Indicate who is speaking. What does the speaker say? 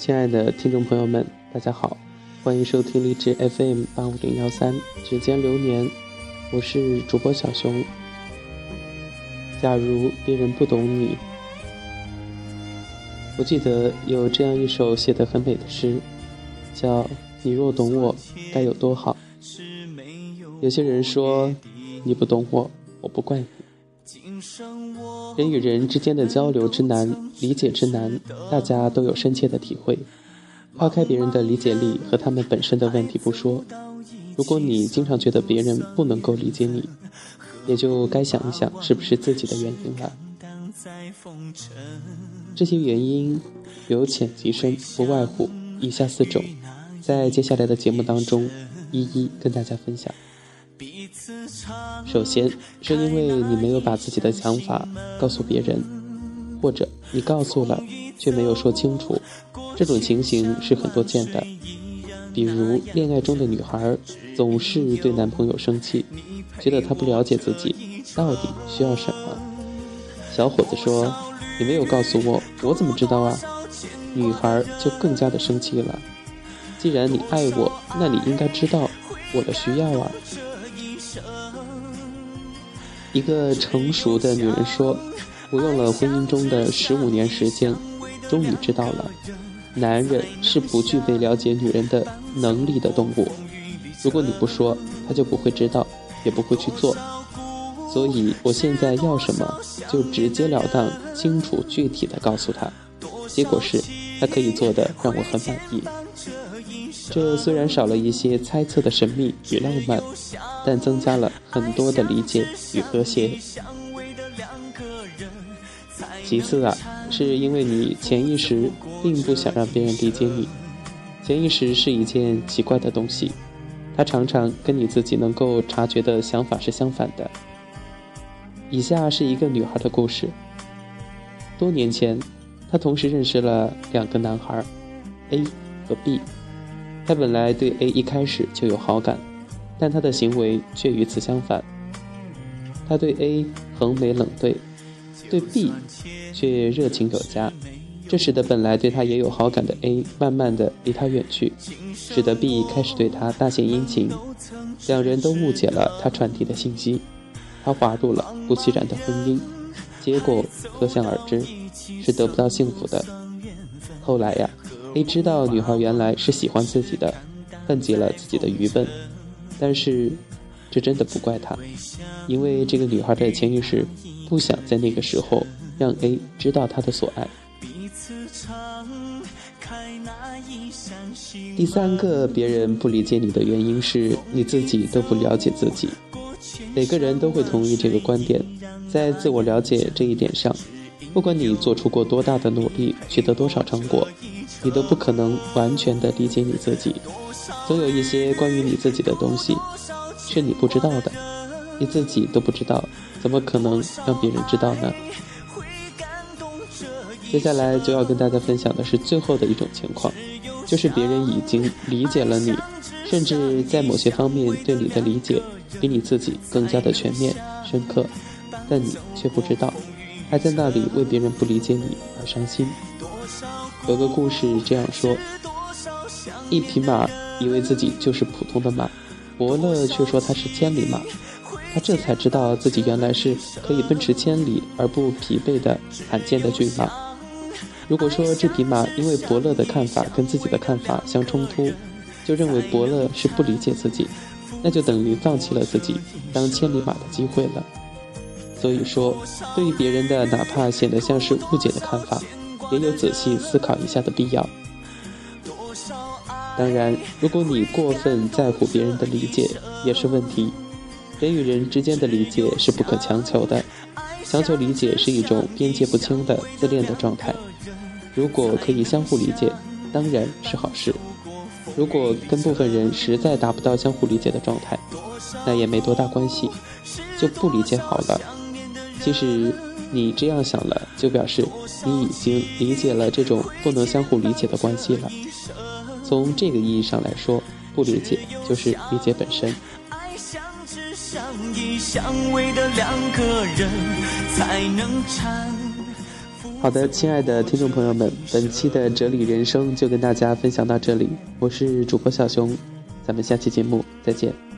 Speaker 1: 亲爱的听众朋友们，大家好，欢迎收听荔枝 FM 八五零幺三指尖流年，我是主播小熊。假如别人不懂你，我记得有这样一首写得很美的诗，叫“你若懂我，该有多好”。有些人说你不懂我，我不怪你。人与人之间的交流之难，理解之难，大家都有深切的体会。抛开别人的理解力和他们本身的问题不说，如果你经常觉得别人不能够理解你，也就该想一想，是不是自己的原因了。这些原因由浅及深，不外乎以下四种，在接下来的节目当中，一一跟大家分享。首先，是因为你没有把自己的想法告诉别人，或者你告诉了却没有说清楚，这种情形是很多见的。比如，恋爱中的女孩总是对男朋友生气，觉得他不了解自己到底需要什么。小伙子说：“你没有告诉我，我怎么知道啊？”女孩就更加的生气了。既然你爱我，那你应该知道我的需要啊。一个成熟的女人说：“我用了婚姻中的十五年时间，终于知道了，男人是不具备了解女人的能力的动物。如果你不说，他就不会知道，也不会去做。所以我现在要什么，就直截了当、清楚具体的告诉他。结果是，他可以做的让我很满意。这虽然少了一些猜测的神秘与浪漫。”但增加了很多的理解与和谐。其次啊，是因为你潜意识并不想让别人理解你。潜意识是一件奇怪的东西，它常常跟你自己能够察觉的想法是相反的。以下是一个女孩的故事。多年前，她同时认识了两个男孩，A 和 B。她本来对 A 一开始就有好感。但他的行为却与此相反，他对 A 横眉冷对，对 B 却热情有加，这使得本来对他也有好感的 A 慢慢的离他远去，使得 B 开始对他大献殷勤，两人都误解了他传递的信息，他滑入了不期然的婚姻，结果可想而知，是得不到幸福的。后来呀，A 知道女孩原来是喜欢自己的，恨极了自己的愚笨。但是，这真的不怪他，因为这个女孩的潜意识不想在那个时候让 A 知道她的所爱。第三个别人不理解你的原因是你自己都不了解自己。每个人都会同意这个观点，在自我了解这一点上，不管你做出过多大的努力，取得多少成果，你都不可能完全的理解你自己。总有一些关于你自己的东西是你不知道的，你自己都不知道，怎么可能让别人知道呢？接下来就要跟大家分享的是最后的一种情况，就是别人已经理解了你，甚至在某些方面对你的理解比你自己更加的全面深刻，但你却不知道，还在那里为别人不理解你而伤心。有个故事这样说：一匹马。以为自己就是普通的马，伯乐却说他是千里马，他这才知道自己原来是可以奔驰千里而不疲惫的罕见的骏马。如果说这匹马因为伯乐的看法跟自己的看法相冲突，就认为伯乐是不理解自己，那就等于放弃了自己当千里马的机会了。所以说，对于别人的哪怕显得像是误解的看法，也有仔细思考一下的必要。当然，如果你过分在乎别人的理解，也是问题。人与人之间的理解是不可强求的，强求理解是一种边界不清的自恋的状态。如果可以相互理解，当然是好事。如果跟部分人实在达不到相互理解的状态，那也没多大关系，就不理解好了。其实你这样想了，就表示你已经理解了这种不能相互理解的关系了。从这个意义上来说，不理解就是理解本身。好的，亲爱的听众朋友们，本期的哲理人生就跟大家分享到这里，我是主播小熊，咱们下期节目再见。